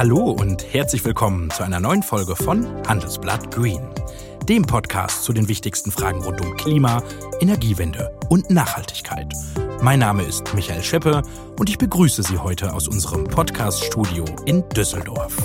Hallo und herzlich willkommen zu einer neuen Folge von Handelsblatt Green, dem Podcast zu den wichtigsten Fragen rund um Klima, Energiewende und Nachhaltigkeit. Mein Name ist Michael Scheppe und ich begrüße Sie heute aus unserem Podcast-Studio in Düsseldorf.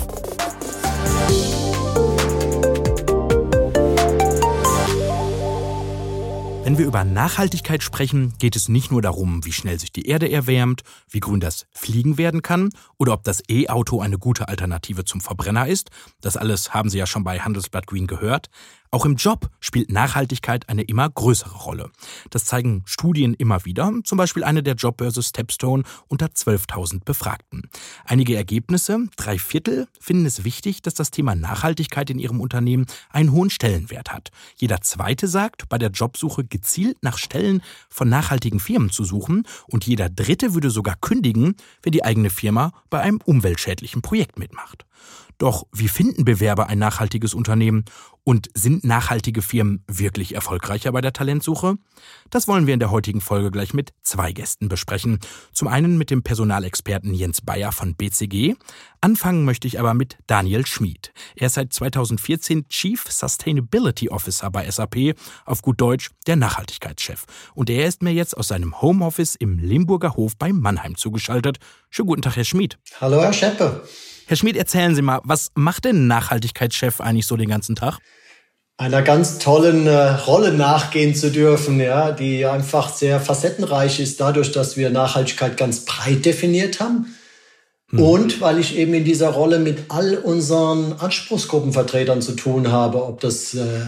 Wenn wir über Nachhaltigkeit sprechen, geht es nicht nur darum, wie schnell sich die Erde erwärmt, wie grün das Fliegen werden kann oder ob das E-Auto eine gute Alternative zum Verbrenner ist. Das alles haben Sie ja schon bei Handelsblatt Green gehört. Auch im Job spielt Nachhaltigkeit eine immer größere Rolle. Das zeigen Studien immer wieder, zum Beispiel eine der Jobbörse Stepstone unter 12.000 Befragten. Einige Ergebnisse, drei Viertel, finden es wichtig, dass das Thema Nachhaltigkeit in ihrem Unternehmen einen hohen Stellenwert hat. Jeder zweite sagt, bei der Jobsuche gezielt nach Stellen von nachhaltigen Firmen zu suchen und jeder dritte würde sogar kündigen, wenn die eigene Firma bei einem umweltschädlichen Projekt mitmacht. Doch wie finden Bewerber ein nachhaltiges Unternehmen? Und sind nachhaltige Firmen wirklich erfolgreicher bei der Talentsuche? Das wollen wir in der heutigen Folge gleich mit zwei Gästen besprechen. Zum einen mit dem Personalexperten Jens Bayer von BCG. Anfangen möchte ich aber mit Daniel Schmid. Er ist seit 2014 Chief Sustainability Officer bei SAP, auf gut Deutsch der Nachhaltigkeitschef. Und er ist mir jetzt aus seinem Homeoffice im Limburger Hof bei Mannheim zugeschaltet. Schönen guten Tag, Herr Schmid. Hallo, Herr Scheppe. Herr Schmid, erzählen Sie mal, was macht denn Nachhaltigkeitschef eigentlich so den ganzen Tag? Einer ganz tollen äh, Rolle nachgehen zu dürfen, ja, die einfach sehr facettenreich ist, dadurch, dass wir Nachhaltigkeit ganz breit definiert haben. Mhm. Und weil ich eben in dieser Rolle mit all unseren Anspruchsgruppenvertretern zu tun habe, ob das äh,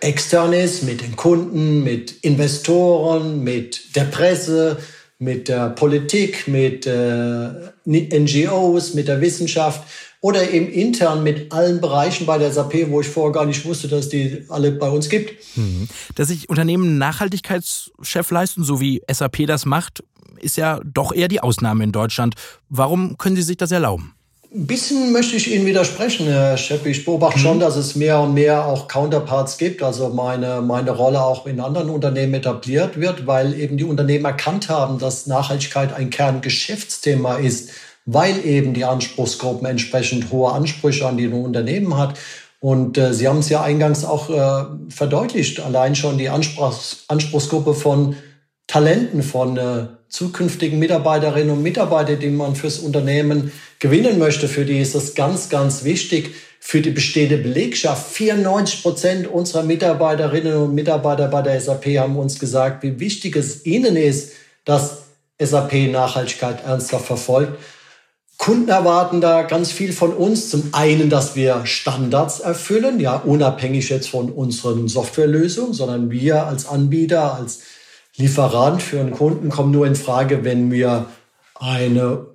extern ist, mit den Kunden, mit Investoren, mit der Presse, mit der Politik, mit äh, NGOs, mit der Wissenschaft oder eben intern mit allen Bereichen bei der SAP, wo ich vorher gar nicht wusste, dass die alle bei uns gibt. Mhm. Dass sich Unternehmen Nachhaltigkeitschef leisten, so wie SAP das macht, ist ja doch eher die Ausnahme in Deutschland. Warum können Sie sich das erlauben? Ein bisschen möchte ich Ihnen widersprechen, Herr Schepp. Ich beobachte mhm. schon, dass es mehr und mehr auch Counterparts gibt, also meine, meine Rolle auch in anderen Unternehmen etabliert wird, weil eben die Unternehmen erkannt haben, dass Nachhaltigkeit ein Kerngeschäftsthema ist, weil eben die Anspruchsgruppen entsprechend hohe Ansprüche an die Unternehmen hat. Und äh, Sie haben es ja eingangs auch äh, verdeutlicht, allein schon die Anspruchs Anspruchsgruppe von Talenten, von äh, zukünftigen Mitarbeiterinnen und Mitarbeitern, die man fürs Unternehmen gewinnen möchte, für die ist das ganz, ganz wichtig. Für die bestehende Belegschaft, 94 Prozent unserer Mitarbeiterinnen und Mitarbeiter bei der SAP haben uns gesagt, wie wichtig es ihnen ist, dass SAP Nachhaltigkeit ernsthaft verfolgt. Kunden erwarten da ganz viel von uns. Zum einen, dass wir Standards erfüllen, ja, unabhängig jetzt von unseren Softwarelösungen, sondern wir als Anbieter, als Lieferant für einen Kunden kommen nur in Frage, wenn wir eine,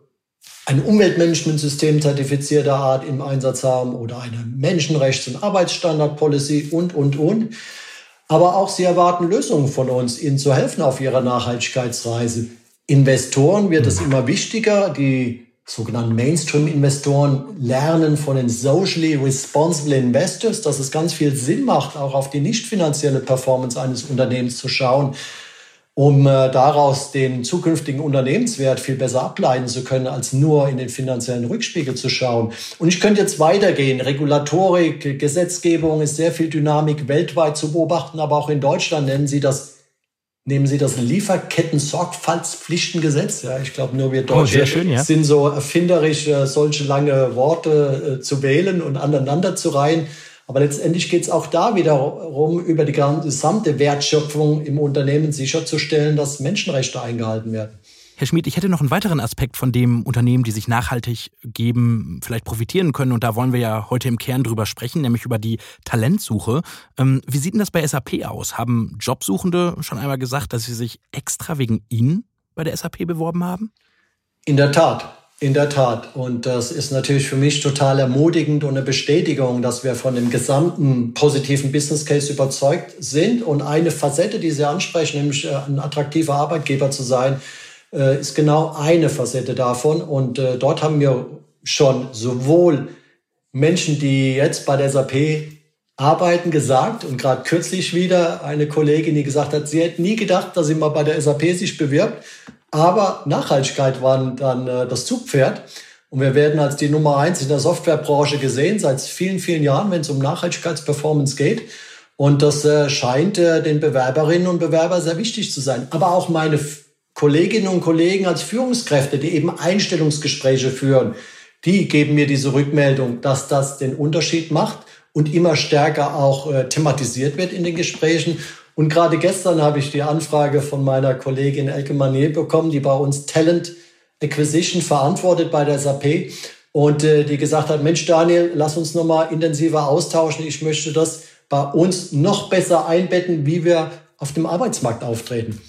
ein Umweltmanagementsystem zertifizierter Art im Einsatz haben oder eine Menschenrechts- und Arbeitsstandard-Policy und, und, und. Aber auch sie erwarten Lösungen von uns, ihnen zu helfen auf ihrer Nachhaltigkeitsreise. Investoren wird es immer wichtiger. Die sogenannten Mainstream-Investoren lernen von den socially responsible investors, dass es ganz viel Sinn macht, auch auf die nicht finanzielle Performance eines Unternehmens zu schauen um äh, daraus den zukünftigen Unternehmenswert viel besser ableiten zu können, als nur in den finanziellen Rückspiegel zu schauen. Und ich könnte jetzt weitergehen. Regulatorik, Gesetzgebung ist sehr viel Dynamik weltweit zu beobachten, aber auch in Deutschland nennen Sie das Nehmen Sie das Lieferketten-Sorgfaltspflichtengesetz? Ja, ich glaube, nur wir Deutsche oh, schön, ja. sind so erfinderisch, äh, solche lange Worte äh, zu wählen und aneinander zu reihen. Aber letztendlich geht es auch da wiederum über die gesamte Wertschöpfung im Unternehmen sicherzustellen, dass Menschenrechte eingehalten werden. Herr Schmid, ich hätte noch einen weiteren Aspekt, von dem Unternehmen, die sich nachhaltig geben, vielleicht profitieren können. Und da wollen wir ja heute im Kern drüber sprechen, nämlich über die Talentsuche. Ähm, wie sieht denn das bei SAP aus? Haben Jobsuchende schon einmal gesagt, dass sie sich extra wegen Ihnen bei der SAP beworben haben? In der Tat. In der Tat. Und das ist natürlich für mich total ermutigend und eine Bestätigung, dass wir von dem gesamten positiven Business Case überzeugt sind. Und eine Facette, die Sie ansprechen, nämlich äh, ein attraktiver Arbeitgeber zu sein, äh, ist genau eine Facette davon. Und äh, dort haben wir schon sowohl Menschen, die jetzt bei der SAP arbeiten, gesagt und gerade kürzlich wieder eine Kollegin, die gesagt hat, sie hätte nie gedacht, dass sie mal bei der SAP sich bewirbt aber Nachhaltigkeit war dann äh, das Zugpferd. Und wir werden als die Nummer eins in der Softwarebranche gesehen, seit vielen, vielen Jahren, wenn es um Nachhaltigkeitsperformance geht. Und das äh, scheint äh, den Bewerberinnen und Bewerbern sehr wichtig zu sein. Aber auch meine Kolleginnen und Kollegen als Führungskräfte, die eben Einstellungsgespräche führen, die geben mir diese Rückmeldung, dass das den Unterschied macht und immer stärker auch äh, thematisiert wird in den Gesprächen. Und gerade gestern habe ich die Anfrage von meiner Kollegin Elke Manier bekommen, die bei uns Talent Acquisition verantwortet bei der SAP und äh, die gesagt hat, Mensch Daniel, lass uns noch mal intensiver austauschen. Ich möchte das bei uns noch besser einbetten, wie wir auf dem Arbeitsmarkt auftreten.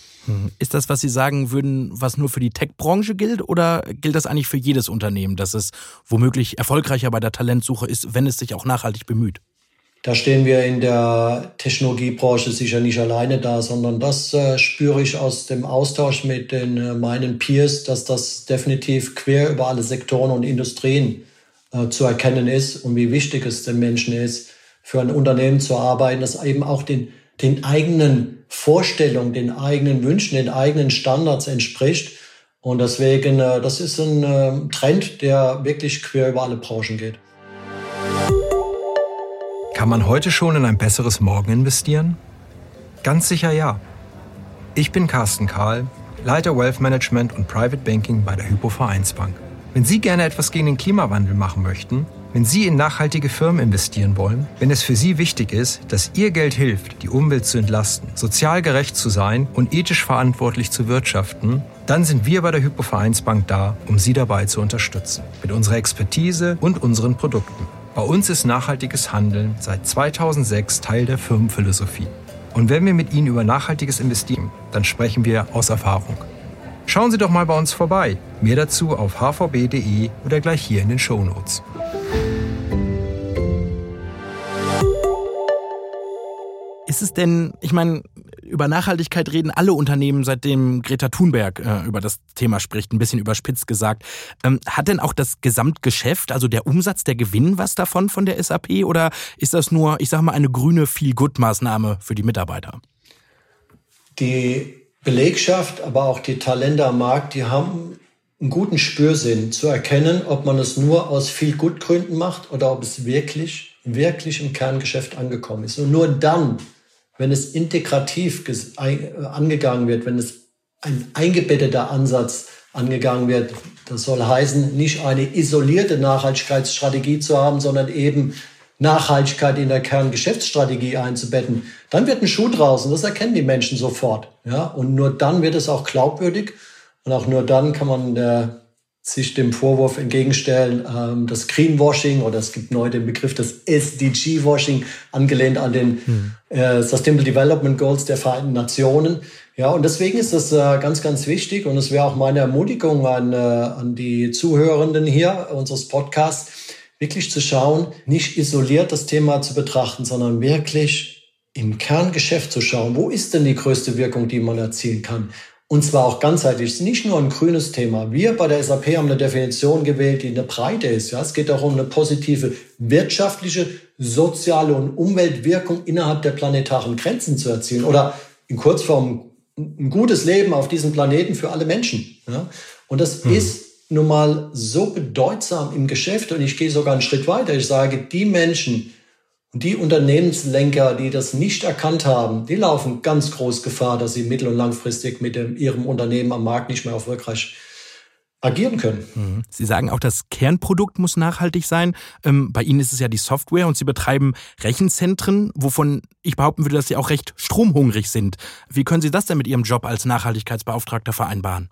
Ist das, was Sie sagen würden, was nur für die Tech-Branche gilt oder gilt das eigentlich für jedes Unternehmen, dass es womöglich erfolgreicher bei der Talentsuche ist, wenn es sich auch nachhaltig bemüht? Da stehen wir in der Technologiebranche sicher nicht alleine da, sondern das äh, spüre ich aus dem Austausch mit den, äh, meinen Peers, dass das definitiv quer über alle Sektoren und Industrien äh, zu erkennen ist und wie wichtig es den Menschen ist, für ein Unternehmen zu arbeiten, das eben auch den, den eigenen Vorstellungen, den eigenen Wünschen, den eigenen Standards entspricht. Und deswegen, äh, das ist ein äh, Trend, der wirklich quer über alle Branchen geht. Kann man heute schon in ein besseres Morgen investieren? Ganz sicher ja. Ich bin Carsten Kahl, Leiter Wealth Management und Private Banking bei der Hypo Vereinsbank. Wenn Sie gerne etwas gegen den Klimawandel machen möchten, wenn Sie in nachhaltige Firmen investieren wollen, wenn es für Sie wichtig ist, dass Ihr Geld hilft, die Umwelt zu entlasten, sozial gerecht zu sein und ethisch verantwortlich zu wirtschaften, dann sind wir bei der Hypo Vereinsbank da, um Sie dabei zu unterstützen. Mit unserer Expertise und unseren Produkten. Bei uns ist nachhaltiges Handeln seit 2006 Teil der Firmenphilosophie. Und wenn wir mit Ihnen über nachhaltiges investieren, dann sprechen wir aus Erfahrung. Schauen Sie doch mal bei uns vorbei. Mehr dazu auf hvb.de oder gleich hier in den Show Notes. Ist es denn, ich meine, über Nachhaltigkeit reden alle Unternehmen, seitdem Greta Thunberg äh, über das Thema spricht, ein bisschen überspitzt gesagt. Ähm, hat denn auch das Gesamtgeschäft, also der Umsatz, der Gewinn was davon von der SAP oder ist das nur, ich sage mal, eine grüne Feel-Good-Maßnahme für die Mitarbeiter? Die Belegschaft, aber auch die Talente am Markt, die haben einen guten Spürsinn zu erkennen, ob man es nur aus viel Gutgründen macht oder ob es wirklich, wirklich im Kerngeschäft angekommen ist. Und nur dann wenn es integrativ angegangen wird, wenn es ein eingebetteter Ansatz angegangen wird, das soll heißen, nicht eine isolierte Nachhaltigkeitsstrategie zu haben, sondern eben Nachhaltigkeit in der Kerngeschäftsstrategie einzubetten, dann wird ein Schuh draußen. Das erkennen die Menschen sofort. Ja? Und nur dann wird es auch glaubwürdig. Und auch nur dann kann man der sich dem Vorwurf entgegenstellen, ähm, das Greenwashing oder es gibt neu den Begriff des SDG-Washing, angelehnt an den hm. äh, Sustainable Development Goals der Vereinten Nationen. Ja, und deswegen ist das äh, ganz, ganz wichtig und es wäre auch meine Ermutigung an, äh, an die Zuhörenden hier unseres Podcasts, wirklich zu schauen, nicht isoliert das Thema zu betrachten, sondern wirklich im Kerngeschäft zu schauen, wo ist denn die größte Wirkung, die man erzielen kann? Und zwar auch ganzheitlich. Es ist nicht nur ein grünes Thema. Wir bei der SAP haben eine Definition gewählt, die eine Breite ist. Ja, es geht auch um eine positive wirtschaftliche, soziale und Umweltwirkung innerhalb der planetaren Grenzen zu erzielen. Oder in Kurzform ein gutes Leben auf diesem Planeten für alle Menschen. Ja? Und das hm. ist nun mal so bedeutsam im Geschäft. Und ich gehe sogar einen Schritt weiter. Ich sage, die Menschen, und die Unternehmenslenker, die das nicht erkannt haben, die laufen ganz groß Gefahr, dass sie mittel- und langfristig mit dem, ihrem Unternehmen am Markt nicht mehr erfolgreich agieren können. Mhm. Sie sagen auch, das Kernprodukt muss nachhaltig sein. Ähm, bei Ihnen ist es ja die Software und Sie betreiben Rechenzentren, wovon ich behaupten würde, dass Sie auch recht stromhungrig sind. Wie können Sie das denn mit Ihrem Job als Nachhaltigkeitsbeauftragter vereinbaren?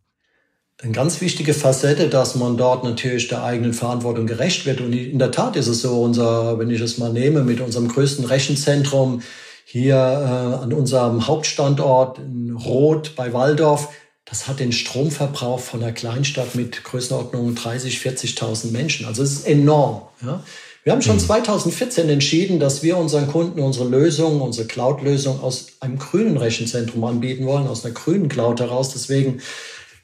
Eine ganz wichtige Facette, dass man dort natürlich der eigenen Verantwortung gerecht wird. Und in der Tat ist es so, unser, wenn ich es mal nehme, mit unserem größten Rechenzentrum hier äh, an unserem Hauptstandort in Roth bei Waldorf, das hat den Stromverbrauch von einer Kleinstadt mit Größenordnung 30, 40.000 Menschen. Also es ist enorm. Ja. Wir haben schon mhm. 2014 entschieden, dass wir unseren Kunden unsere Lösung, unsere Cloud-Lösung aus einem grünen Rechenzentrum anbieten wollen, aus einer grünen Cloud heraus. Deswegen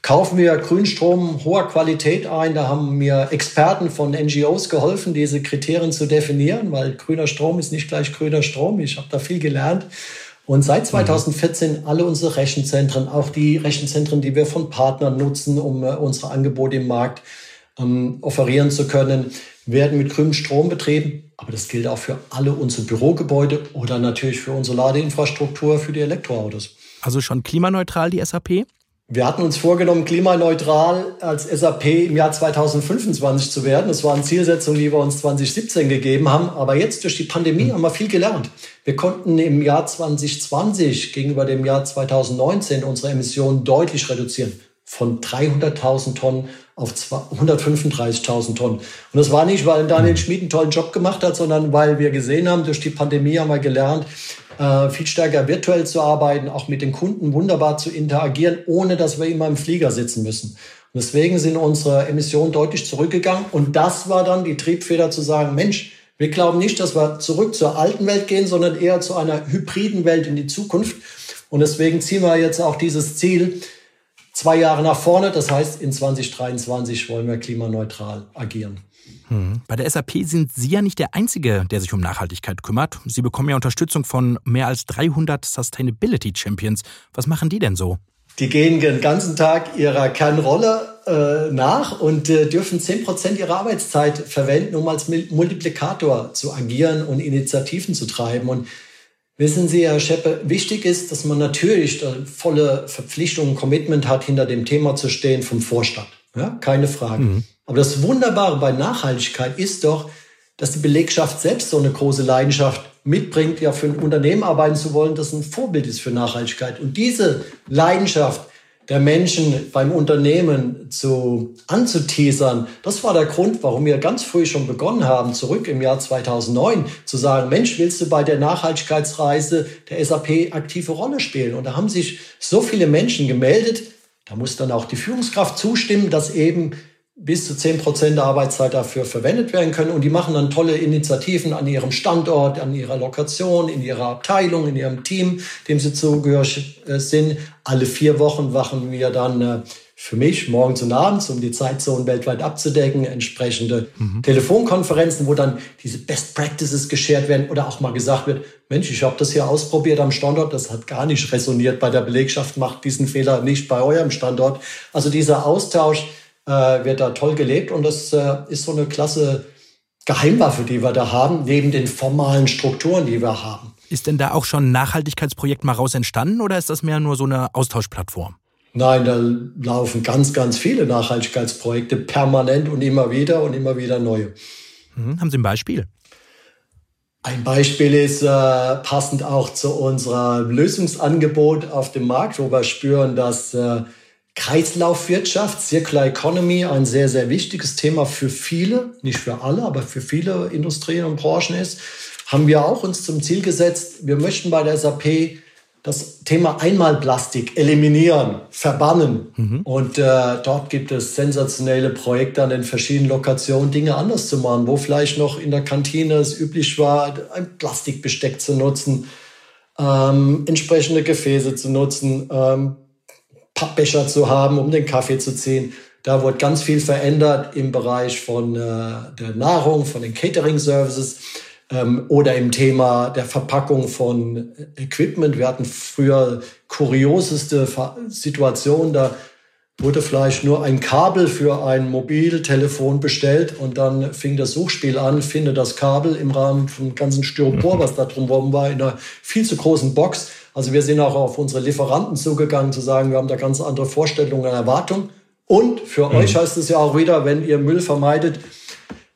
kaufen wir Grünstrom hoher Qualität ein. Da haben mir Experten von NGOs geholfen, diese Kriterien zu definieren, weil grüner Strom ist nicht gleich grüner Strom. Ich habe da viel gelernt. Und seit 2014 mhm. alle unsere Rechenzentren, auch die Rechenzentren, die wir von Partnern nutzen, um uh, unsere Angebote im Markt ähm, offerieren zu können, werden mit grünem Strom betrieben. Aber das gilt auch für alle unsere Bürogebäude oder natürlich für unsere Ladeinfrastruktur für die Elektroautos. Also schon klimaneutral die SAP? Wir hatten uns vorgenommen, klimaneutral als SAP im Jahr 2025 zu werden. Das waren Zielsetzungen, die wir uns 2017 gegeben haben. Aber jetzt durch die Pandemie haben wir viel gelernt. Wir konnten im Jahr 2020 gegenüber dem Jahr 2019 unsere Emissionen deutlich reduzieren. Von 300.000 Tonnen auf 135.000 Tonnen. Und das war nicht, weil Daniel Schmid einen tollen Job gemacht hat, sondern weil wir gesehen haben, durch die Pandemie haben wir gelernt, äh, viel stärker virtuell zu arbeiten, auch mit den Kunden wunderbar zu interagieren, ohne dass wir immer im Flieger sitzen müssen. Und deswegen sind unsere Emissionen deutlich zurückgegangen. Und das war dann die Triebfeder zu sagen, Mensch, wir glauben nicht, dass wir zurück zur alten Welt gehen, sondern eher zu einer hybriden Welt in die Zukunft. Und deswegen ziehen wir jetzt auch dieses Ziel zwei Jahre nach vorne. Das heißt, in 2023 wollen wir klimaneutral agieren. Hm. Bei der SAP sind Sie ja nicht der Einzige, der sich um Nachhaltigkeit kümmert. Sie bekommen ja Unterstützung von mehr als 300 Sustainability Champions. Was machen die denn so? Die gehen den ganzen Tag ihrer Kernrolle äh, nach und äh, dürfen 10% ihrer Arbeitszeit verwenden, um als Multiplikator zu agieren und Initiativen zu treiben. Und wissen Sie, Herr Scheppe, wichtig ist, dass man natürlich volle Verpflichtung und Commitment hat, hinter dem Thema zu stehen vom Vorstand. Ja, keine Frage. Mhm. Aber das Wunderbare bei Nachhaltigkeit ist doch, dass die Belegschaft selbst so eine große Leidenschaft mitbringt, ja für ein Unternehmen arbeiten zu wollen, das ein Vorbild ist für Nachhaltigkeit. Und diese Leidenschaft der Menschen beim Unternehmen zu anzuteasern, das war der Grund, warum wir ganz früh schon begonnen haben, zurück im Jahr 2009, zu sagen, Mensch, willst du bei der Nachhaltigkeitsreise der SAP aktive Rolle spielen? Und da haben sich so viele Menschen gemeldet, da muss dann auch die Führungskraft zustimmen, dass eben bis zu 10 Prozent der Arbeitszeit dafür verwendet werden können. Und die machen dann tolle Initiativen an ihrem Standort, an ihrer Lokation, in ihrer Abteilung, in ihrem Team, dem sie zugehörig äh, sind. Alle vier Wochen wachen wir dann äh, für mich morgens und abends, um die Zeitzonen weltweit abzudecken, entsprechende mhm. Telefonkonferenzen, wo dann diese Best Practices geschert werden oder auch mal gesagt wird, Mensch, ich habe das hier ausprobiert am Standort, das hat gar nicht resoniert bei der Belegschaft, macht diesen Fehler nicht bei eurem Standort. Also dieser Austausch, äh, wird da toll gelebt und das äh, ist so eine klasse Geheimwaffe, die wir da haben, neben den formalen Strukturen, die wir haben. Ist denn da auch schon ein Nachhaltigkeitsprojekt mal raus entstanden oder ist das mehr nur so eine Austauschplattform? Nein, da laufen ganz, ganz viele Nachhaltigkeitsprojekte permanent und immer wieder und immer wieder neue. Hm, haben Sie ein Beispiel? Ein Beispiel ist äh, passend auch zu unserem Lösungsangebot auf dem Markt, wo wir spüren, dass äh, Kreislaufwirtschaft, Circular Economy, ein sehr, sehr wichtiges Thema für viele, nicht für alle, aber für viele Industrien und Branchen ist, haben wir auch uns zum Ziel gesetzt, wir möchten bei der SAP das Thema Einmalplastik eliminieren, verbannen. Mhm. Und äh, dort gibt es sensationelle Projekte an den verschiedenen Lokationen, Dinge anders zu machen, wo vielleicht noch in der Kantine es üblich war, ein Plastikbesteck zu nutzen, ähm, entsprechende Gefäße zu nutzen, ähm, Pappbecher zu haben, um den Kaffee zu ziehen. Da wurde ganz viel verändert im Bereich von äh, der Nahrung, von den Catering-Services ähm, oder im Thema der Verpackung von Equipment. Wir hatten früher kurioseste Situationen, da wurde vielleicht nur ein Kabel für ein Mobiltelefon bestellt und dann fing das Suchspiel an, finde das Kabel im Rahmen vom ganzen Styropor, was da drum war, in einer viel zu großen Box also wir sind auch auf unsere Lieferanten zugegangen, zu sagen, wir haben da ganz andere Vorstellungen und Erwartungen. Und für mhm. euch heißt es ja auch wieder, wenn ihr Müll vermeidet,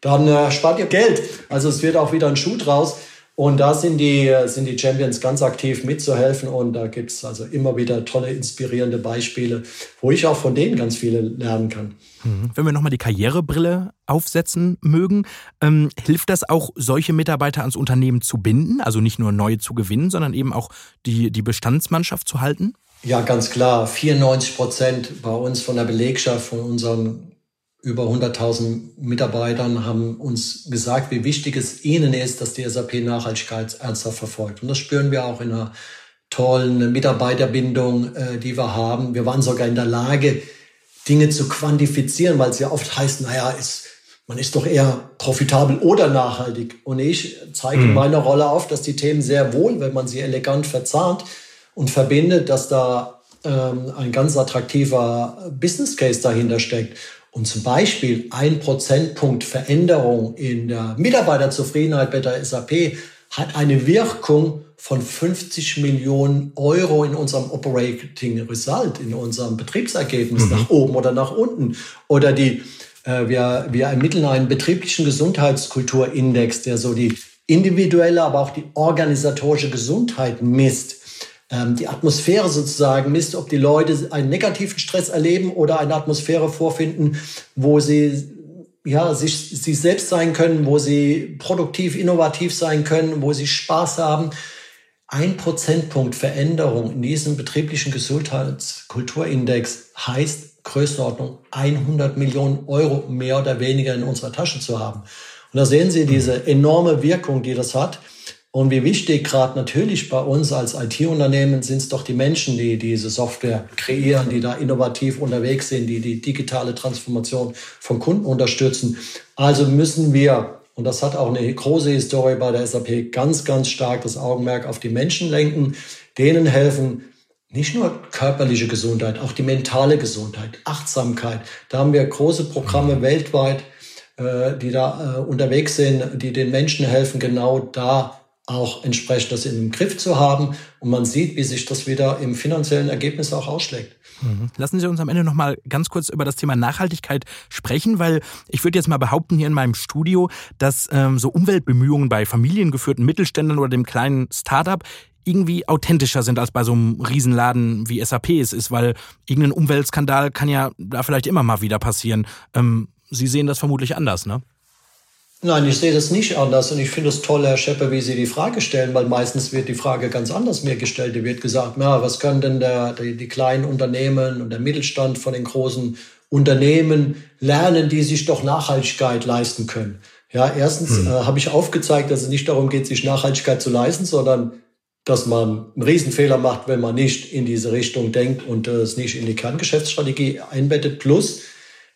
dann äh, spart ihr Geld. Also es wird auch wieder ein Schuh draus. Und da sind die, sind die Champions ganz aktiv mitzuhelfen. Und da gibt es also immer wieder tolle, inspirierende Beispiele, wo ich auch von denen ganz viele lernen kann. Mhm. Wenn wir nochmal die Karrierebrille aufsetzen mögen, ähm, hilft das auch, solche Mitarbeiter ans Unternehmen zu binden? Also nicht nur neue zu gewinnen, sondern eben auch die, die Bestandsmannschaft zu halten? Ja, ganz klar. 94 Prozent bei uns von der Belegschaft, von unseren über 100.000 Mitarbeitern haben uns gesagt, wie wichtig es ihnen ist, dass die SAP Nachhaltigkeit ernsthaft verfolgt. Und das spüren wir auch in einer tollen Mitarbeiterbindung, äh, die wir haben. Wir waren sogar in der Lage, Dinge zu quantifizieren, weil es ja oft heißt, naja, ist, man ist doch eher profitabel oder nachhaltig. Und ich zeige mhm. in meiner Rolle auf, dass die Themen sehr wohl, wenn man sie elegant verzahnt und verbindet, dass da ähm, ein ganz attraktiver Business Case dahinter steckt. Und zum Beispiel ein Prozentpunkt Veränderung in der Mitarbeiterzufriedenheit bei der SAP hat eine Wirkung von 50 Millionen Euro in unserem Operating Result, in unserem Betriebsergebnis mhm. nach oben oder nach unten. Oder die, äh, wir, wir ermitteln einen betrieblichen Gesundheitskulturindex, der so die individuelle, aber auch die organisatorische Gesundheit misst die Atmosphäre sozusagen misst, ob die Leute einen negativen Stress erleben oder eine Atmosphäre vorfinden, wo sie ja, sich, sich selbst sein können, wo sie produktiv, innovativ sein können, wo sie Spaß haben. Ein Prozentpunkt Veränderung in diesem betrieblichen Gesundheitskulturindex heißt Größenordnung 100 Millionen Euro mehr oder weniger in unserer Tasche zu haben. Und da sehen Sie diese enorme Wirkung, die das hat. Und wie wichtig gerade natürlich bei uns als IT-Unternehmen sind es doch die Menschen, die diese Software kreieren, die da innovativ unterwegs sind, die die digitale Transformation von Kunden unterstützen. Also müssen wir, und das hat auch eine große Historie bei der SAP, ganz, ganz stark das Augenmerk auf die Menschen lenken, denen helfen, nicht nur körperliche Gesundheit, auch die mentale Gesundheit, Achtsamkeit. Da haben wir große Programme weltweit, äh, die da äh, unterwegs sind, die den Menschen helfen, genau da auch entsprechend das in den Griff zu haben. Und man sieht, wie sich das wieder im finanziellen Ergebnis auch ausschlägt. Mhm. Lassen Sie uns am Ende noch mal ganz kurz über das Thema Nachhaltigkeit sprechen, weil ich würde jetzt mal behaupten hier in meinem Studio, dass ähm, so Umweltbemühungen bei familiengeführten Mittelständlern oder dem kleinen Startup irgendwie authentischer sind als bei so einem Riesenladen wie SAP es ist, weil irgendein Umweltskandal kann ja da vielleicht immer mal wieder passieren. Ähm, Sie sehen das vermutlich anders, ne? Nein, ich sehe das nicht anders und ich finde es toll, Herr Schepper, wie Sie die Frage stellen, weil meistens wird die Frage ganz anders mir gestellt. Da wird gesagt, na, was können denn der, die, die kleinen Unternehmen und der Mittelstand von den großen Unternehmen lernen, die sich doch Nachhaltigkeit leisten können? Ja, erstens hm. äh, habe ich aufgezeigt, dass es nicht darum geht, sich Nachhaltigkeit zu leisten, sondern dass man einen Riesenfehler macht, wenn man nicht in diese Richtung denkt und äh, es nicht in die Kerngeschäftsstrategie einbettet. Plus,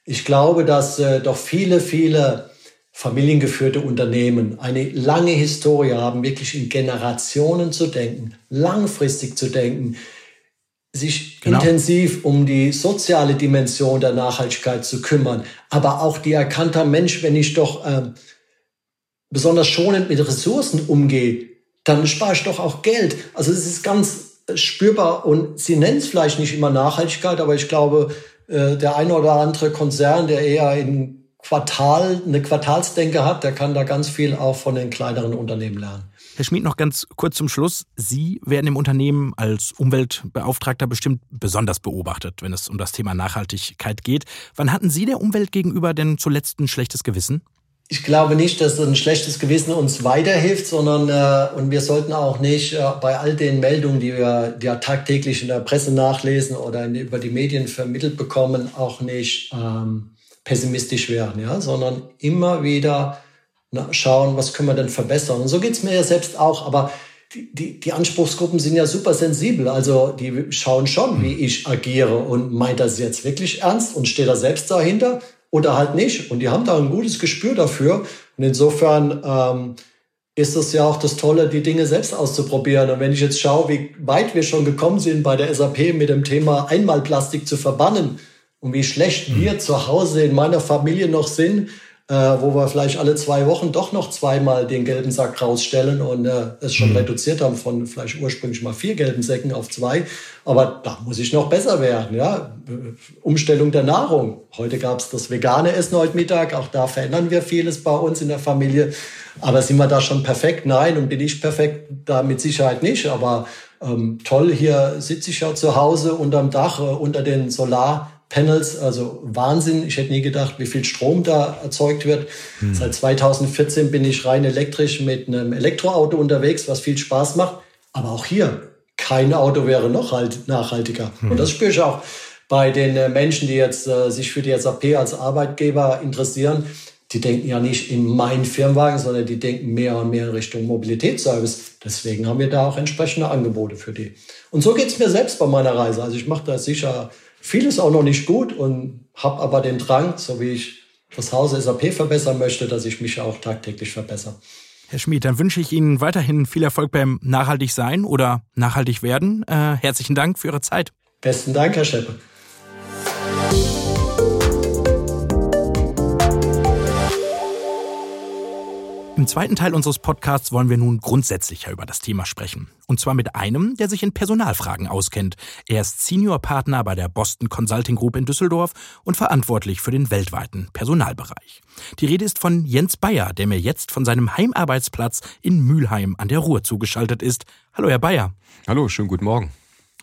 ich glaube, dass äh, doch viele, viele familiengeführte Unternehmen eine lange Historie haben, wirklich in Generationen zu denken, langfristig zu denken, sich genau. intensiv um die soziale Dimension der Nachhaltigkeit zu kümmern, aber auch die erkannte Mensch, wenn ich doch äh, besonders schonend mit Ressourcen umgehe, dann spare ich doch auch Geld. Also es ist ganz spürbar und Sie nennen es vielleicht nicht immer Nachhaltigkeit, aber ich glaube, äh, der eine oder andere Konzern, der eher in Quartal, eine Quartalsdenke hat, der kann da ganz viel auch von den kleineren Unternehmen lernen. Herr Schmid, noch ganz kurz zum Schluss. Sie werden im Unternehmen als Umweltbeauftragter bestimmt besonders beobachtet, wenn es um das Thema Nachhaltigkeit geht. Wann hatten Sie der Umwelt gegenüber denn zuletzt ein schlechtes Gewissen? Ich glaube nicht, dass ein schlechtes Gewissen uns weiterhilft, sondern äh, und wir sollten auch nicht äh, bei all den Meldungen, die wir ja tagtäglich in der Presse nachlesen oder in, über die Medien vermittelt bekommen, auch nicht ähm, pessimistisch werden, ja, sondern immer wieder schauen, was können wir denn verbessern. Und so geht's mir ja selbst auch, aber die, die, die Anspruchsgruppen sind ja super sensibel. Also die schauen schon, wie ich agiere und meint das jetzt wirklich ernst und steht da selbst dahinter oder halt nicht. Und die haben da ein gutes Gespür dafür. Und insofern ähm, ist es ja auch das Tolle, die Dinge selbst auszuprobieren. Und wenn ich jetzt schaue, wie weit wir schon gekommen sind bei der SAP mit dem Thema Einmalplastik zu verbannen, und wie schlecht mhm. wir zu Hause in meiner Familie noch sind, äh, wo wir vielleicht alle zwei Wochen doch noch zweimal den gelben Sack rausstellen und äh, es schon mhm. reduziert haben von vielleicht ursprünglich mal vier gelben Säcken auf zwei. Aber da muss ich noch besser werden. Ja? Umstellung der Nahrung. Heute gab es das vegane Essen heute Mittag. Auch da verändern wir vieles bei uns in der Familie. Aber sind wir da schon perfekt? Nein. Und bin ich perfekt? Da mit Sicherheit nicht. Aber ähm, toll, hier sitze ich ja zu Hause unterm Dach, äh, unter den Solar Panels, also Wahnsinn. Ich hätte nie gedacht, wie viel Strom da erzeugt wird. Hm. Seit 2014 bin ich rein elektrisch mit einem Elektroauto unterwegs, was viel Spaß macht. Aber auch hier, kein Auto wäre noch halt nachhaltiger. Hm. Und das spüre ich auch bei den äh, Menschen, die jetzt äh, sich für die SAP als Arbeitgeber interessieren. Die denken ja nicht in meinen Firmenwagen, sondern die denken mehr und mehr in Richtung Mobilitätsservice. Deswegen haben wir da auch entsprechende Angebote für die. Und so geht es mir selbst bei meiner Reise. Also ich mache da sicher vieles auch noch nicht gut und habe aber den Drang, so wie ich das Haus SAP verbessern möchte, dass ich mich auch tagtäglich verbessere. Herr Schmid, dann wünsche ich Ihnen weiterhin viel Erfolg beim Nachhaltig sein oder Nachhaltig werden. Äh, herzlichen Dank für Ihre Zeit. Besten Dank, Herr Scheppe. Im zweiten Teil unseres Podcasts wollen wir nun grundsätzlicher über das Thema sprechen. Und zwar mit einem, der sich in Personalfragen auskennt. Er ist Seniorpartner bei der Boston Consulting Group in Düsseldorf und verantwortlich für den weltweiten Personalbereich. Die Rede ist von Jens Bayer, der mir jetzt von seinem Heimarbeitsplatz in Mülheim an der Ruhr zugeschaltet ist. Hallo, Herr Bayer. Hallo, schönen guten Morgen.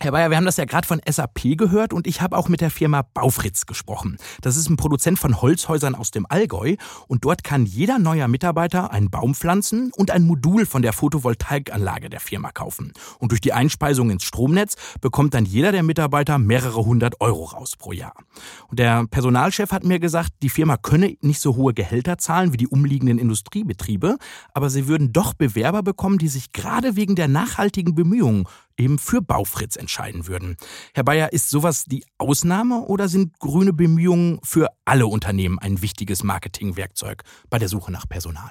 Herr Bayer, wir haben das ja gerade von SAP gehört und ich habe auch mit der Firma Baufritz gesprochen. Das ist ein Produzent von Holzhäusern aus dem Allgäu und dort kann jeder neuer Mitarbeiter einen Baum pflanzen und ein Modul von der Photovoltaikanlage der Firma kaufen. Und durch die Einspeisung ins Stromnetz bekommt dann jeder der Mitarbeiter mehrere hundert Euro raus pro Jahr. Und der Personalchef hat mir gesagt, die Firma könne nicht so hohe Gehälter zahlen wie die umliegenden Industriebetriebe, aber sie würden doch Bewerber bekommen, die sich gerade wegen der nachhaltigen Bemühungen eben für Baufritz entscheiden würden. Herr Bayer, ist sowas die Ausnahme oder sind grüne Bemühungen für alle Unternehmen ein wichtiges Marketingwerkzeug bei der Suche nach Personal?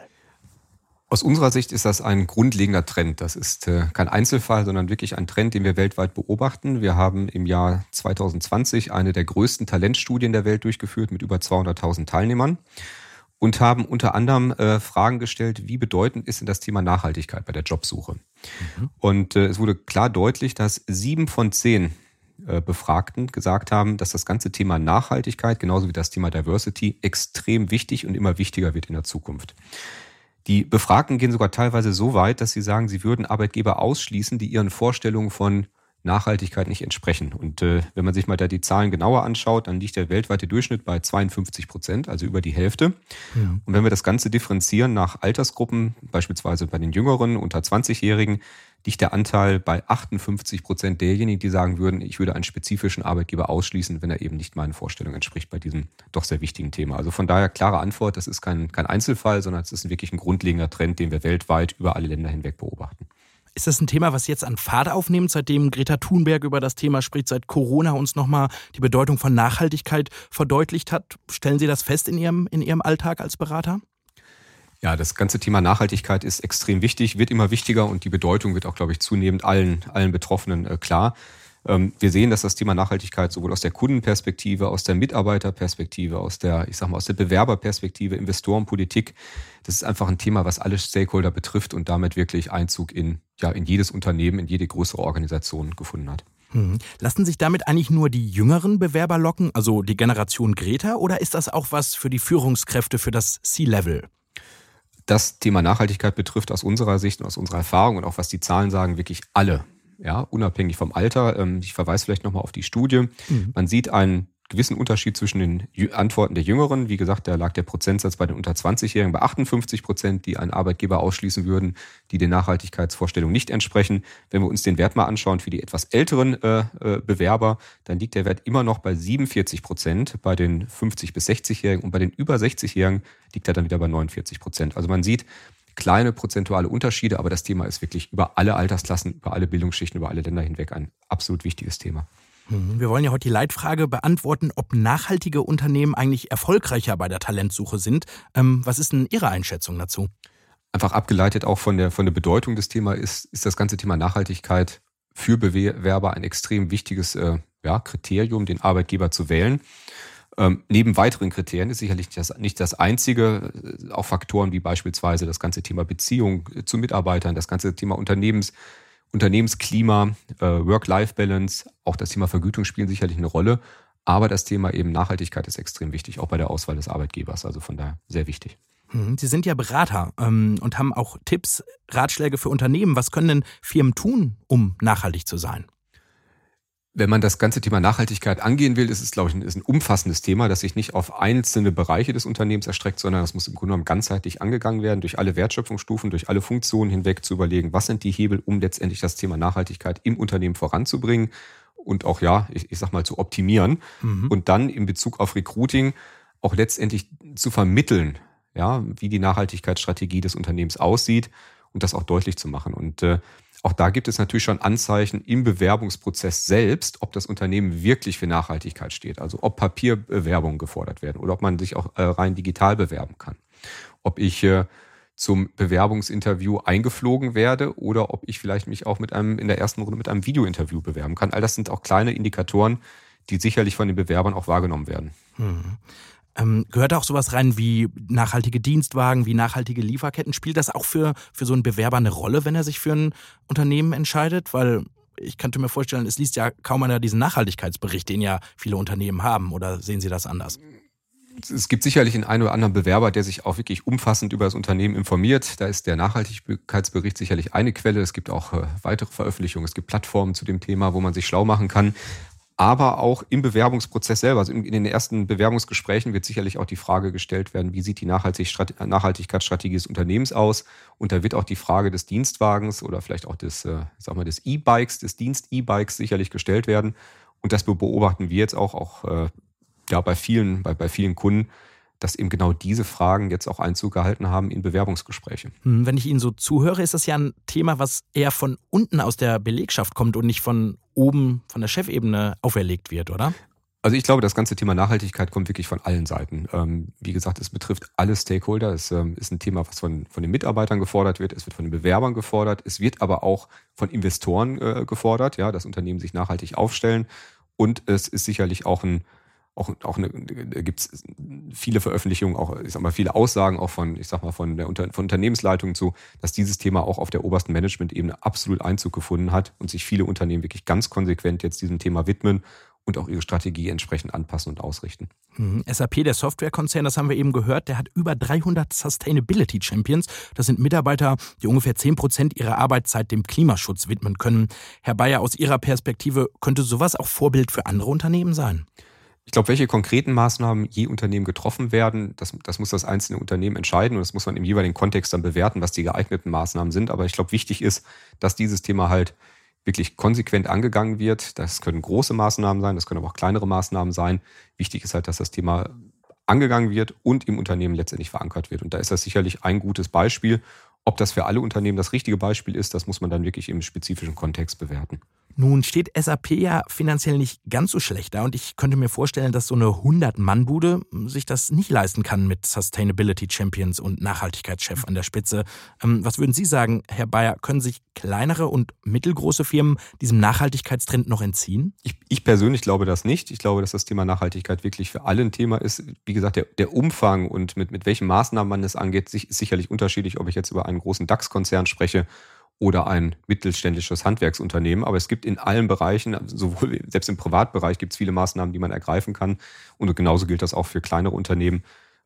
Aus unserer Sicht ist das ein grundlegender Trend. Das ist äh, kein Einzelfall, sondern wirklich ein Trend, den wir weltweit beobachten. Wir haben im Jahr 2020 eine der größten Talentstudien der Welt durchgeführt mit über 200.000 Teilnehmern und haben unter anderem äh, Fragen gestellt, wie bedeutend ist denn das Thema Nachhaltigkeit bei der Jobsuche? Mhm. Und äh, es wurde klar deutlich, dass sieben von zehn äh, Befragten gesagt haben, dass das ganze Thema Nachhaltigkeit, genauso wie das Thema Diversity, extrem wichtig und immer wichtiger wird in der Zukunft. Die Befragten gehen sogar teilweise so weit, dass sie sagen, sie würden Arbeitgeber ausschließen, die ihren Vorstellungen von Nachhaltigkeit nicht entsprechen. Und äh, wenn man sich mal da die Zahlen genauer anschaut, dann liegt der weltweite Durchschnitt bei 52 Prozent, also über die Hälfte. Ja. Und wenn wir das Ganze differenzieren nach Altersgruppen, beispielsweise bei den Jüngeren unter 20-Jährigen, liegt der Anteil bei 58 Prozent derjenigen, die sagen würden, ich würde einen spezifischen Arbeitgeber ausschließen, wenn er eben nicht meinen Vorstellungen entspricht bei diesem doch sehr wichtigen Thema. Also von daher klare Antwort, das ist kein, kein Einzelfall, sondern es ist wirklich ein grundlegender Trend, den wir weltweit über alle Länder hinweg beobachten. Ist das ein Thema, was jetzt an Fahrt aufnimmt, seitdem Greta Thunberg über das Thema spricht, seit Corona uns nochmal die Bedeutung von Nachhaltigkeit verdeutlicht hat? Stellen Sie das fest in Ihrem, in Ihrem Alltag als Berater? Ja, das ganze Thema Nachhaltigkeit ist extrem wichtig, wird immer wichtiger und die Bedeutung wird auch, glaube ich, zunehmend allen, allen Betroffenen äh, klar. Ähm, wir sehen, dass das Thema Nachhaltigkeit sowohl aus der Kundenperspektive, aus der Mitarbeiterperspektive, aus der, ich sag mal, aus der Bewerberperspektive, Investorenpolitik, das ist einfach ein Thema, was alle Stakeholder betrifft und damit wirklich Einzug in, ja, in jedes Unternehmen, in jede größere Organisation gefunden hat. Hm. Lassen sich damit eigentlich nur die jüngeren Bewerber locken, also die Generation Greta, oder ist das auch was für die Führungskräfte für das C-Level? Das Thema Nachhaltigkeit betrifft aus unserer Sicht und aus unserer Erfahrung und auch was die Zahlen sagen, wirklich alle ja, unabhängig vom Alter. Ähm, ich verweise vielleicht nochmal auf die Studie. Mhm. Man sieht einen gewissen Unterschied zwischen den Antworten der Jüngeren. Wie gesagt, da lag der Prozentsatz bei den unter 20-Jährigen bei 58 Prozent, die einen Arbeitgeber ausschließen würden, die den Nachhaltigkeitsvorstellungen nicht entsprechen. Wenn wir uns den Wert mal anschauen für die etwas älteren äh, äh Bewerber, dann liegt der Wert immer noch bei 47 Prozent bei den 50 bis 60-Jährigen und bei den über 60-Jährigen liegt er dann wieder bei 49 Prozent. Also man sieht, kleine prozentuale Unterschiede, aber das Thema ist wirklich über alle Altersklassen, über alle Bildungsschichten, über alle Länder hinweg ein absolut wichtiges Thema. Mhm. Wir wollen ja heute die Leitfrage beantworten, ob nachhaltige Unternehmen eigentlich erfolgreicher bei der Talentsuche sind. Ähm, was ist denn Ihre Einschätzung dazu? Einfach abgeleitet auch von der, von der Bedeutung des Themas ist, ist das ganze Thema Nachhaltigkeit für Bewerber ein extrem wichtiges äh, ja, Kriterium, den Arbeitgeber zu wählen. Ähm, neben weiteren Kriterien ist sicherlich nicht das, nicht das einzige, äh, auch Faktoren wie beispielsweise das ganze Thema Beziehung äh, zu Mitarbeitern, das ganze Thema Unternehmens, Unternehmensklima, äh, Work-Life-Balance, auch das Thema Vergütung spielen sicherlich eine Rolle. Aber das Thema eben Nachhaltigkeit ist extrem wichtig, auch bei der Auswahl des Arbeitgebers. Also von daher sehr wichtig. Mhm, Sie sind ja Berater ähm, und haben auch Tipps, Ratschläge für Unternehmen. Was können denn Firmen tun, um nachhaltig zu sein? Wenn man das ganze Thema Nachhaltigkeit angehen will, ist es, glaube ich, ein, ist ein umfassendes Thema, das sich nicht auf einzelne Bereiche des Unternehmens erstreckt, sondern das muss im Grunde genommen ganzheitlich angegangen werden, durch alle Wertschöpfungsstufen, durch alle Funktionen hinweg zu überlegen, was sind die Hebel, um letztendlich das Thema Nachhaltigkeit im Unternehmen voranzubringen und auch, ja, ich, ich sag mal, zu optimieren mhm. und dann in Bezug auf Recruiting auch letztendlich zu vermitteln, ja, wie die Nachhaltigkeitsstrategie des Unternehmens aussieht und das auch deutlich zu machen. Und äh, auch da gibt es natürlich schon Anzeichen im Bewerbungsprozess selbst, ob das Unternehmen wirklich für Nachhaltigkeit steht. Also ob Papierbewerbungen gefordert werden oder ob man sich auch äh, rein digital bewerben kann. Ob ich äh, zum Bewerbungsinterview eingeflogen werde oder ob ich vielleicht mich auch mit einem in der ersten Runde mit einem Videointerview bewerben kann. All das sind auch kleine Indikatoren, die sicherlich von den Bewerbern auch wahrgenommen werden. Hm. Ähm, gehört auch sowas rein wie nachhaltige Dienstwagen, wie nachhaltige Lieferketten? Spielt das auch für, für so einen Bewerber eine Rolle, wenn er sich für ein Unternehmen entscheidet? Weil ich könnte mir vorstellen, es liest ja kaum einer diesen Nachhaltigkeitsbericht, den ja viele Unternehmen haben. Oder sehen Sie das anders? Es gibt sicherlich einen einen oder anderen Bewerber, der sich auch wirklich umfassend über das Unternehmen informiert. Da ist der Nachhaltigkeitsbericht sicherlich eine Quelle. Es gibt auch äh, weitere Veröffentlichungen. Es gibt Plattformen zu dem Thema, wo man sich schlau machen kann. Aber auch im Bewerbungsprozess selber, also in, den ersten Bewerbungsgesprächen wird sicherlich auch die Frage gestellt werden, wie sieht die Nachhaltigkeitsstrategie des Unternehmens aus? Und da wird auch die Frage des Dienstwagens oder vielleicht auch des, äh, sag mal, des E-Bikes, des Dienst-E-Bikes sicherlich gestellt werden. Und das beobachten wir jetzt auch, auch äh, ja, bei vielen, bei, bei vielen Kunden, dass eben genau diese Fragen jetzt auch Einzug gehalten haben in Bewerbungsgespräche. Hm, wenn ich Ihnen so zuhöre, ist das ja ein Thema, was eher von unten aus der Belegschaft kommt und nicht von oben, von der Chefebene auferlegt wird, oder? Also ich glaube, das ganze Thema Nachhaltigkeit kommt wirklich von allen Seiten. Ähm, wie gesagt, es betrifft alle Stakeholder. Es ähm, ist ein Thema, was von, von den Mitarbeitern gefordert wird. Es wird von den Bewerbern gefordert. Es wird aber auch von Investoren äh, gefordert, ja, dass Unternehmen sich nachhaltig aufstellen. Und es ist sicherlich auch ein, auch, auch gibt es viele Veröffentlichungen, auch, ich sag mal, viele Aussagen auch von, ich sag mal, von der Unter, von Unternehmensleitungen zu, dass dieses Thema auch auf der obersten Management-Ebene absolut Einzug gefunden hat und sich viele Unternehmen wirklich ganz konsequent jetzt diesem Thema widmen und auch ihre Strategie entsprechend anpassen und ausrichten. Mhm. SAP, der Softwarekonzern, das haben wir eben gehört, der hat über 300 Sustainability Champions. Das sind Mitarbeiter, die ungefähr 10 Prozent ihrer Arbeitszeit dem Klimaschutz widmen können. Herr Bayer, aus Ihrer Perspektive könnte sowas auch Vorbild für andere Unternehmen sein? Ich glaube, welche konkreten Maßnahmen je Unternehmen getroffen werden, das, das muss das einzelne Unternehmen entscheiden und das muss man im jeweiligen Kontext dann bewerten, was die geeigneten Maßnahmen sind. Aber ich glaube, wichtig ist, dass dieses Thema halt wirklich konsequent angegangen wird. Das können große Maßnahmen sein, das können aber auch kleinere Maßnahmen sein. Wichtig ist halt, dass das Thema angegangen wird und im Unternehmen letztendlich verankert wird. Und da ist das sicherlich ein gutes Beispiel. Ob das für alle Unternehmen das richtige Beispiel ist, das muss man dann wirklich im spezifischen Kontext bewerten. Nun steht SAP ja finanziell nicht ganz so schlecht da und ich könnte mir vorstellen, dass so eine 100-Mann-Bude sich das nicht leisten kann mit Sustainability Champions und Nachhaltigkeitschef an der Spitze. Ähm, was würden Sie sagen, Herr Bayer, können sich kleinere und mittelgroße Firmen diesem Nachhaltigkeitstrend noch entziehen? Ich, ich persönlich glaube das nicht. Ich glaube, dass das Thema Nachhaltigkeit wirklich für alle ein Thema ist. Wie gesagt, der, der Umfang und mit, mit welchen Maßnahmen man es angeht, ist sicherlich unterschiedlich, ob ich jetzt über einen großen DAX-Konzern spreche oder ein mittelständisches Handwerksunternehmen. Aber es gibt in allen Bereichen, sowohl selbst im Privatbereich, gibt es viele Maßnahmen, die man ergreifen kann. Und genauso gilt das auch für kleinere Unternehmen,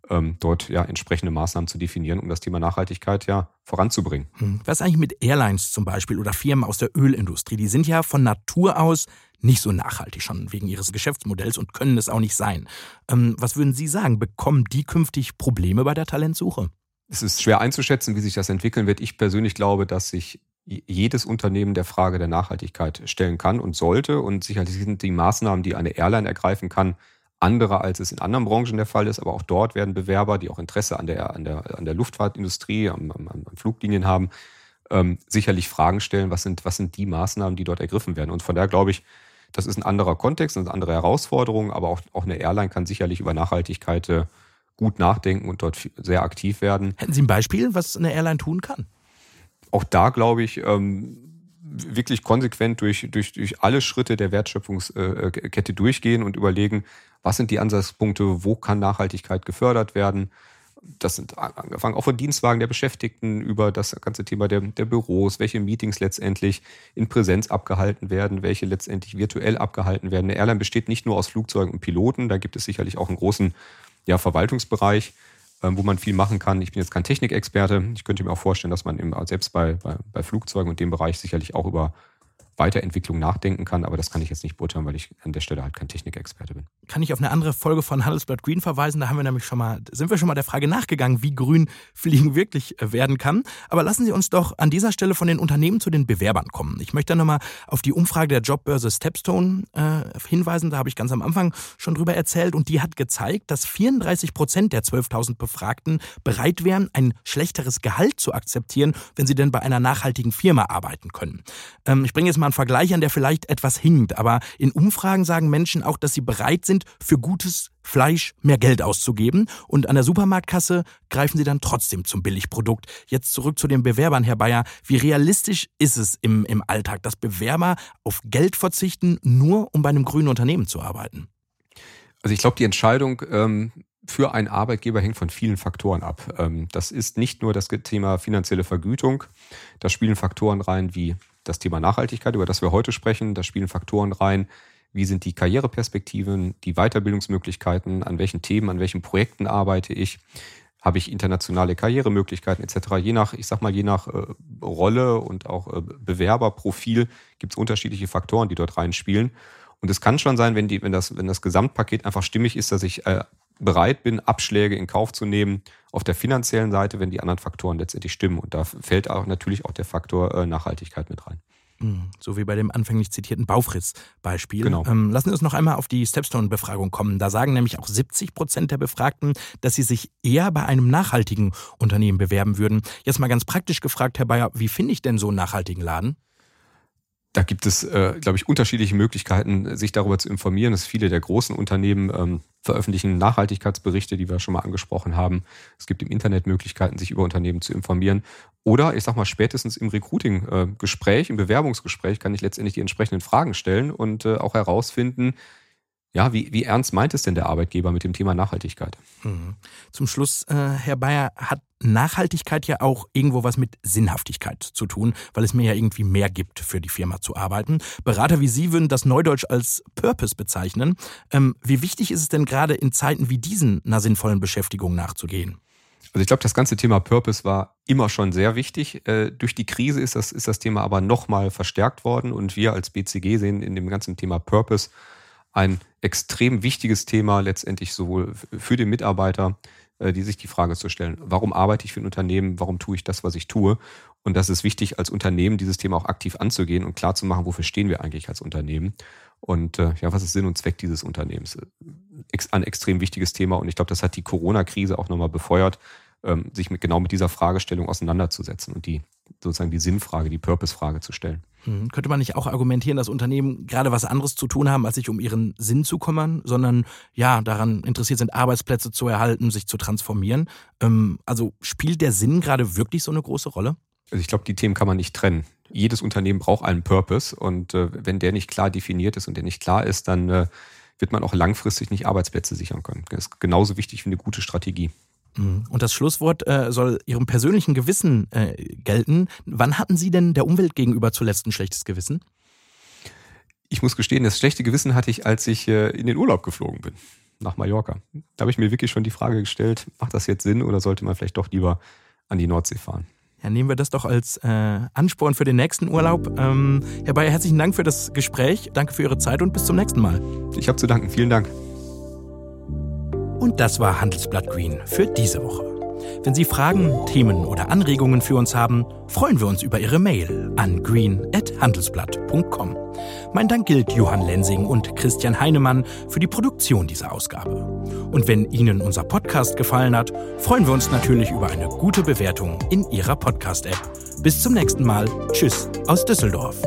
ähm, dort ja entsprechende Maßnahmen zu definieren, um das Thema Nachhaltigkeit ja voranzubringen. Hm. Was eigentlich mit Airlines zum Beispiel oder Firmen aus der Ölindustrie? Die sind ja von Natur aus nicht so nachhaltig schon wegen ihres Geschäftsmodells und können es auch nicht sein. Ähm, was würden Sie sagen? Bekommen die künftig Probleme bei der Talentsuche? Es ist schwer einzuschätzen, wie sich das entwickeln wird. Ich persönlich glaube, dass sich jedes Unternehmen der Frage der Nachhaltigkeit stellen kann und sollte. Und sicherlich sind die Maßnahmen, die eine Airline ergreifen kann, andere, als es in anderen Branchen der Fall ist. Aber auch dort werden Bewerber, die auch Interesse an der, an der, an der Luftfahrtindustrie, am, am Fluglinien haben, ähm, sicherlich Fragen stellen, was sind, was sind die Maßnahmen, die dort ergriffen werden. Und von daher glaube ich, das ist ein anderer Kontext, eine andere Herausforderung, aber auch, auch eine Airline kann sicherlich über Nachhaltigkeit äh, gut nachdenken und dort sehr aktiv werden. Hätten Sie ein Beispiel, was eine Airline tun kann? Auch da glaube ich, ähm, wirklich konsequent durch, durch, durch alle Schritte der Wertschöpfungskette durchgehen und überlegen, was sind die Ansatzpunkte, wo kann Nachhaltigkeit gefördert werden. Das sind angefangen auch von Dienstwagen der Beschäftigten über das ganze Thema der, der Büros, welche Meetings letztendlich in Präsenz abgehalten werden, welche letztendlich virtuell abgehalten werden. Eine Airline besteht nicht nur aus Flugzeugen und Piloten, da gibt es sicherlich auch einen großen ja, Verwaltungsbereich, ähm, wo man viel machen kann. Ich bin jetzt kein Technikexperte. Ich könnte mir auch vorstellen, dass man eben selbst bei, bei, bei Flugzeugen und dem Bereich sicherlich auch über Weiterentwicklung nachdenken kann, aber das kann ich jetzt nicht beurteilen, weil ich an der Stelle halt kein Technikexperte bin. Kann ich auf eine andere Folge von Handelsblatt Green verweisen? Da haben wir nämlich schon mal, sind wir schon mal der Frage nachgegangen, wie grün Fliegen wirklich äh, werden kann. Aber lassen Sie uns doch an dieser Stelle von den Unternehmen zu den Bewerbern kommen. Ich möchte nochmal auf die Umfrage der Jobbörse Stepstone äh, hinweisen. Da habe ich ganz am Anfang schon drüber erzählt und die hat gezeigt, dass 34 Prozent der 12.000 Befragten bereit wären, ein schlechteres Gehalt zu akzeptieren, wenn sie denn bei einer nachhaltigen Firma arbeiten können. Ähm, ich bringe jetzt mal mal einen Vergleich an, der vielleicht etwas hinkt, aber in Umfragen sagen Menschen auch, dass sie bereit sind, für gutes Fleisch mehr Geld auszugeben und an der Supermarktkasse greifen sie dann trotzdem zum Billigprodukt. Jetzt zurück zu den Bewerbern, Herr Bayer. Wie realistisch ist es im, im Alltag, dass Bewerber auf Geld verzichten, nur um bei einem grünen Unternehmen zu arbeiten? Also ich glaube, die Entscheidung, ähm, für einen Arbeitgeber hängt von vielen Faktoren ab. Ähm, das ist nicht nur das Thema finanzielle Vergütung. Da spielen Faktoren rein wie das Thema Nachhaltigkeit, über das wir heute sprechen. Da spielen Faktoren rein, wie sind die Karriereperspektiven, die Weiterbildungsmöglichkeiten, an welchen Themen, an welchen Projekten arbeite ich, habe ich internationale Karrieremöglichkeiten etc. Je nach, ich sag mal, je nach äh, Rolle und auch äh, Bewerberprofil gibt es unterschiedliche Faktoren, die dort reinspielen. Und es kann schon sein, wenn, die, wenn, das, wenn das Gesamtpaket einfach stimmig ist, dass ich äh, bereit bin, Abschläge in Kauf zu nehmen auf der finanziellen Seite, wenn die anderen Faktoren letztendlich stimmen. Und da fällt auch natürlich auch der Faktor äh, Nachhaltigkeit mit rein. Hm, so wie bei dem anfänglich zitierten Baufriss-Beispiel. Genau. Ähm, lassen Sie uns noch einmal auf die Stepstone-Befragung kommen. Da sagen nämlich auch 70 Prozent der Befragten, dass sie sich eher bei einem nachhaltigen Unternehmen bewerben würden. Jetzt mal ganz praktisch gefragt, Herr Bayer, wie finde ich denn so einen nachhaltigen Laden? Da gibt es, äh, glaube ich, unterschiedliche Möglichkeiten, sich darüber zu informieren. Dass viele der großen Unternehmen ähm, veröffentlichen Nachhaltigkeitsberichte, die wir schon mal angesprochen haben. Es gibt im Internet Möglichkeiten, sich über Unternehmen zu informieren. Oder ich sag mal, spätestens im Recruiting-Gespräch, im Bewerbungsgespräch kann ich letztendlich die entsprechenden Fragen stellen und äh, auch herausfinden, ja, wie, wie ernst meint es denn der Arbeitgeber mit dem Thema Nachhaltigkeit? Mhm. Zum Schluss, äh, Herr Bayer, hat Nachhaltigkeit ja auch irgendwo was mit Sinnhaftigkeit zu tun, weil es mir ja irgendwie mehr gibt, für die Firma zu arbeiten. Berater wie Sie würden das Neudeutsch als Purpose bezeichnen. Ähm, wie wichtig ist es denn gerade in Zeiten wie diesen einer sinnvollen Beschäftigung nachzugehen? Also ich glaube, das ganze Thema Purpose war immer schon sehr wichtig. Äh, durch die Krise ist das, ist das Thema aber nochmal verstärkt worden und wir als BCG sehen in dem ganzen Thema Purpose ein extrem wichtiges Thema letztendlich sowohl für den Mitarbeiter, äh, die sich die Frage zu stellen, warum arbeite ich für ein Unternehmen, warum tue ich das, was ich tue? Und das ist wichtig, als Unternehmen dieses Thema auch aktiv anzugehen und klar zu machen, wofür stehen wir eigentlich als Unternehmen und äh, ja, was ist Sinn und Zweck dieses Unternehmens? Ein extrem wichtiges Thema und ich glaube, das hat die Corona-Krise auch nochmal befeuert, ähm, sich mit, genau mit dieser Fragestellung auseinanderzusetzen und die sozusagen die Sinnfrage, die Purpose-Frage zu stellen. Hm. Könnte man nicht auch argumentieren, dass Unternehmen gerade was anderes zu tun haben, als sich um ihren Sinn zu kümmern, sondern ja, daran interessiert sind, Arbeitsplätze zu erhalten, sich zu transformieren? Ähm, also spielt der Sinn gerade wirklich so eine große Rolle? Also ich glaube, die Themen kann man nicht trennen. Jedes Unternehmen braucht einen Purpose und äh, wenn der nicht klar definiert ist und der nicht klar ist, dann äh, wird man auch langfristig nicht Arbeitsplätze sichern können. Das ist genauso wichtig wie eine gute Strategie. Mhm. Und das Schlusswort äh, soll Ihrem persönlichen Gewissen äh, gelten. Wann hatten Sie denn der Umwelt gegenüber zuletzt ein schlechtes Gewissen? Ich muss gestehen, das schlechte Gewissen hatte ich, als ich äh, in den Urlaub geflogen bin, nach Mallorca. Da habe ich mir wirklich schon die Frage gestellt, macht das jetzt Sinn oder sollte man vielleicht doch lieber an die Nordsee fahren? Ja, nehmen wir das doch als äh, Ansporn für den nächsten Urlaub. Ähm, Herr Bayer, herzlichen Dank für das Gespräch. Danke für Ihre Zeit und bis zum nächsten Mal. Ich habe zu danken. Vielen Dank. Und das war Handelsblatt Green für diese Woche. Wenn Sie Fragen, Themen oder Anregungen für uns haben, freuen wir uns über Ihre Mail an green.handelsblatt.com. Mein Dank gilt Johann Lensing und Christian Heinemann für die Produktion dieser Ausgabe. Und wenn Ihnen unser Podcast gefallen hat, freuen wir uns natürlich über eine gute Bewertung in Ihrer Podcast-App. Bis zum nächsten Mal. Tschüss aus Düsseldorf.